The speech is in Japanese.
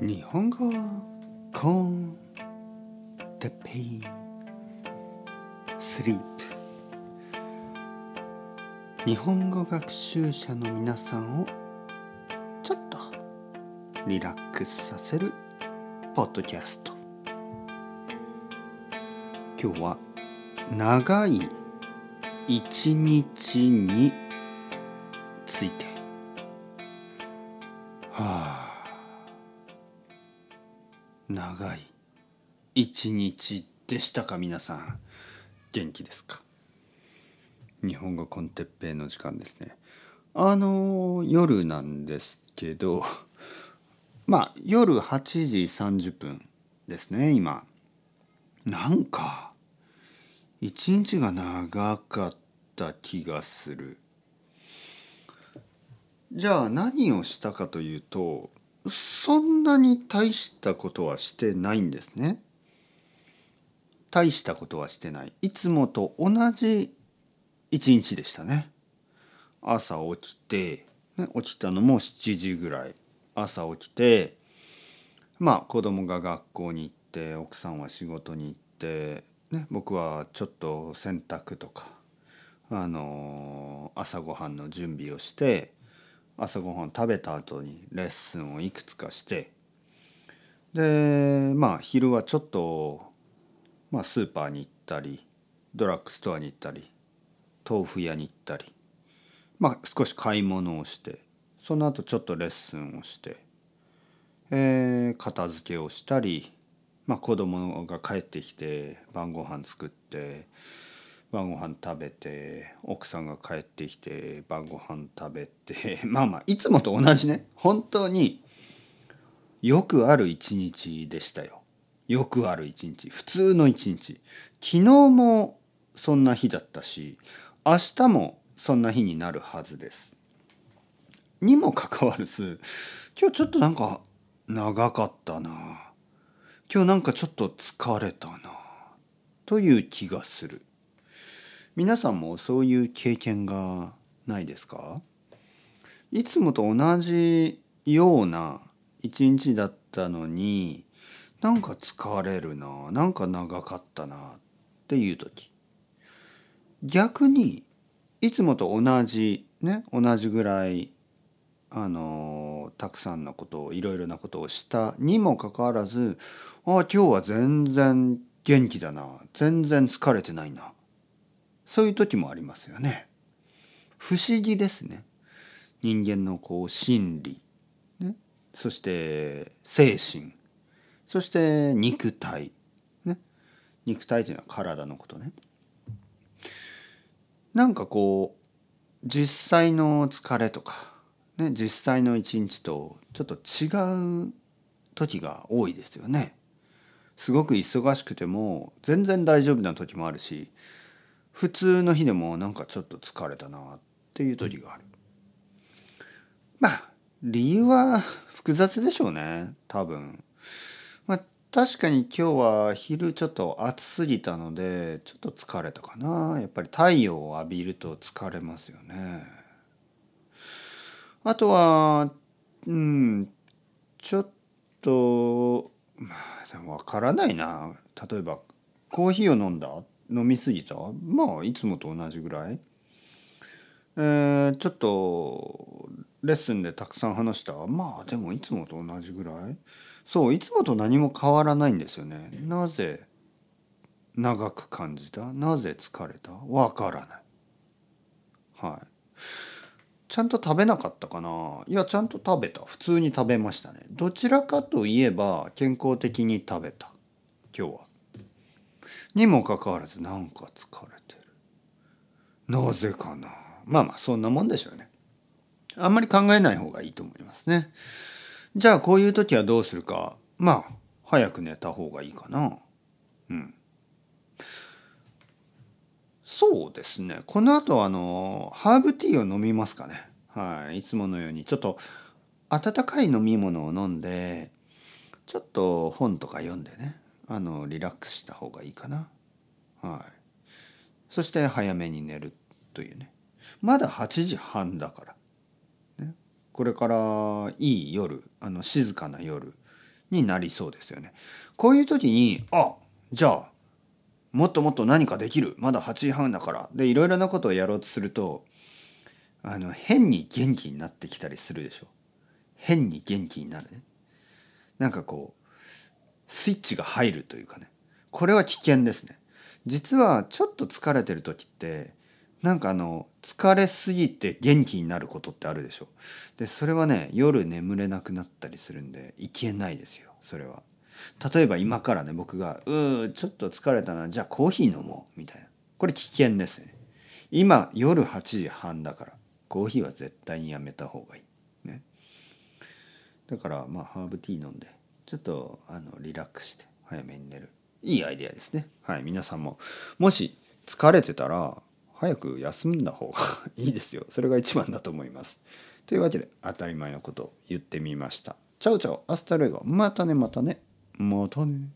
日本語コンテペイスリープ。日本語学習者の皆さんをちょっとリラックスさせるポッドキャスト。今日は長い一日について。はあ。長い。一日でしたか皆さん。元気ですか？日本語コンテッペイの時間ですね。あの夜なんですけどまあ夜8時30分ですね今。なんか一日が長かった気がする。じゃあ何をしたかというとそんなに大したことはしてないんですね。大したことはしてない。いつもと同じ一日でしたね。朝起きて、ね、起きたのも7時ぐらい。朝起きて、まあ子供が学校に行って、奥さんは仕事に行って、ね、僕はちょっと洗濯とか、あの朝ごはんの準備をして、朝ごはん食べた後にレッスンをいくつかしてでまあ昼はちょっと、まあ、スーパーに行ったりドラッグストアに行ったり豆腐屋に行ったりまあ少し買い物をしてその後ちょっとレッスンをして、えー、片付けをしたり、まあ、子供が帰ってきて晩ご飯作って晩ご飯食べて奥さんが帰ってきて晩ご飯食べて まあまあいつもと同じね。本当によくある一日でしたよ。よくある一日。普通の一日。昨日もそんな日だったし明日もそんな日になるはずです。にもかかわらず今日ちょっとなんか長かったな。今日なんかちょっと疲れたな。という気がする。皆さんもそういう経験がないですか？いつもと同じような一日だったのになんか疲れるななんか長かったなっていう時。逆にいつもと同じね同じぐらいあのたくさんのことをいろいろなことをしたにもかかわらずああ今日は全然元気だな全然疲れてないなそういう時もありますよね。不思議ですね。人間のこう心理、ね、そして精神そして肉体、ね、肉体というのは体のことね。なんかこう実際の疲れとか、ね、実際の一日とちょっと違う時が多いですよね。すごく忙しくても全然大丈夫な時もあるし普通の日でもなんかちょっと疲れたなっていう時がある。まあ理由は複雑でしょうね多分。まあ確かに今日は昼ちょっと暑すぎたのでちょっと疲れたかなやっぱり太陽を浴びると疲れますよね。あとはうんちょっとまあでもわからないな例えばコーヒーを飲んだ飲みすぎたまあいつもと同じぐらい。えー、ちょっとレッスンでたくさん話した？まあでもいつもと同じぐらい。そういつもと何も変わらないんですよね。なぜ長く感じた？なぜ疲れた？わからない。はい。ちゃんと食べなかったかな？いやちゃんと食べた。普通に食べましたね。どちらかといえば健康的に食べた。今日は。にもかかわらずなんか疲れてる。なぜかな。まあまあそんなもんでしょうね。あんまり考えない方がいいと思いますね。じゃあこういう時はどうするか。まあ早く寝た方がいいかな。うん。そうですね。この後あのハーブティーを飲みますかね。はい。いつものように。ちょっと温かい飲み物を飲んでちょっと本とか読んでね。あのリラックスした方がいいかな。はい。そして早めに寝るというね。まだ8時半だから。ね、これからいい夜あの静かな夜になりそうですよね。こういう時にあじゃあもっともっと何かできるまだ8時半だからでいろいろなことをやろうとするとあの変に元気になってきたりするでしょ変に元気になるねなんかこうスイッチが入るというかね。これは危険ですね。実はちょっと疲れてる時ってなんかあの疲れすぎて元気になることってあるでしょ。でそれはね夜眠れなくなったりするんでいけないですよ。それは。例えば今からね僕が「うーちょっと疲れたな。じゃあコーヒー飲もう」みたいな。これ危険ですね。今夜8時半だからコーヒーは絶対にやめた方がいい。ね。だからまあハーブティー飲んでちょっとあのリラックスして早めに寝る。いいアイデアですね。はい皆さんも。もし疲れてたら早く休んだ方がいいですよ。それが一番だと思います。というわけで当たり前のことを言ってみました。 chao chao hasta luego。またねまたね。またね。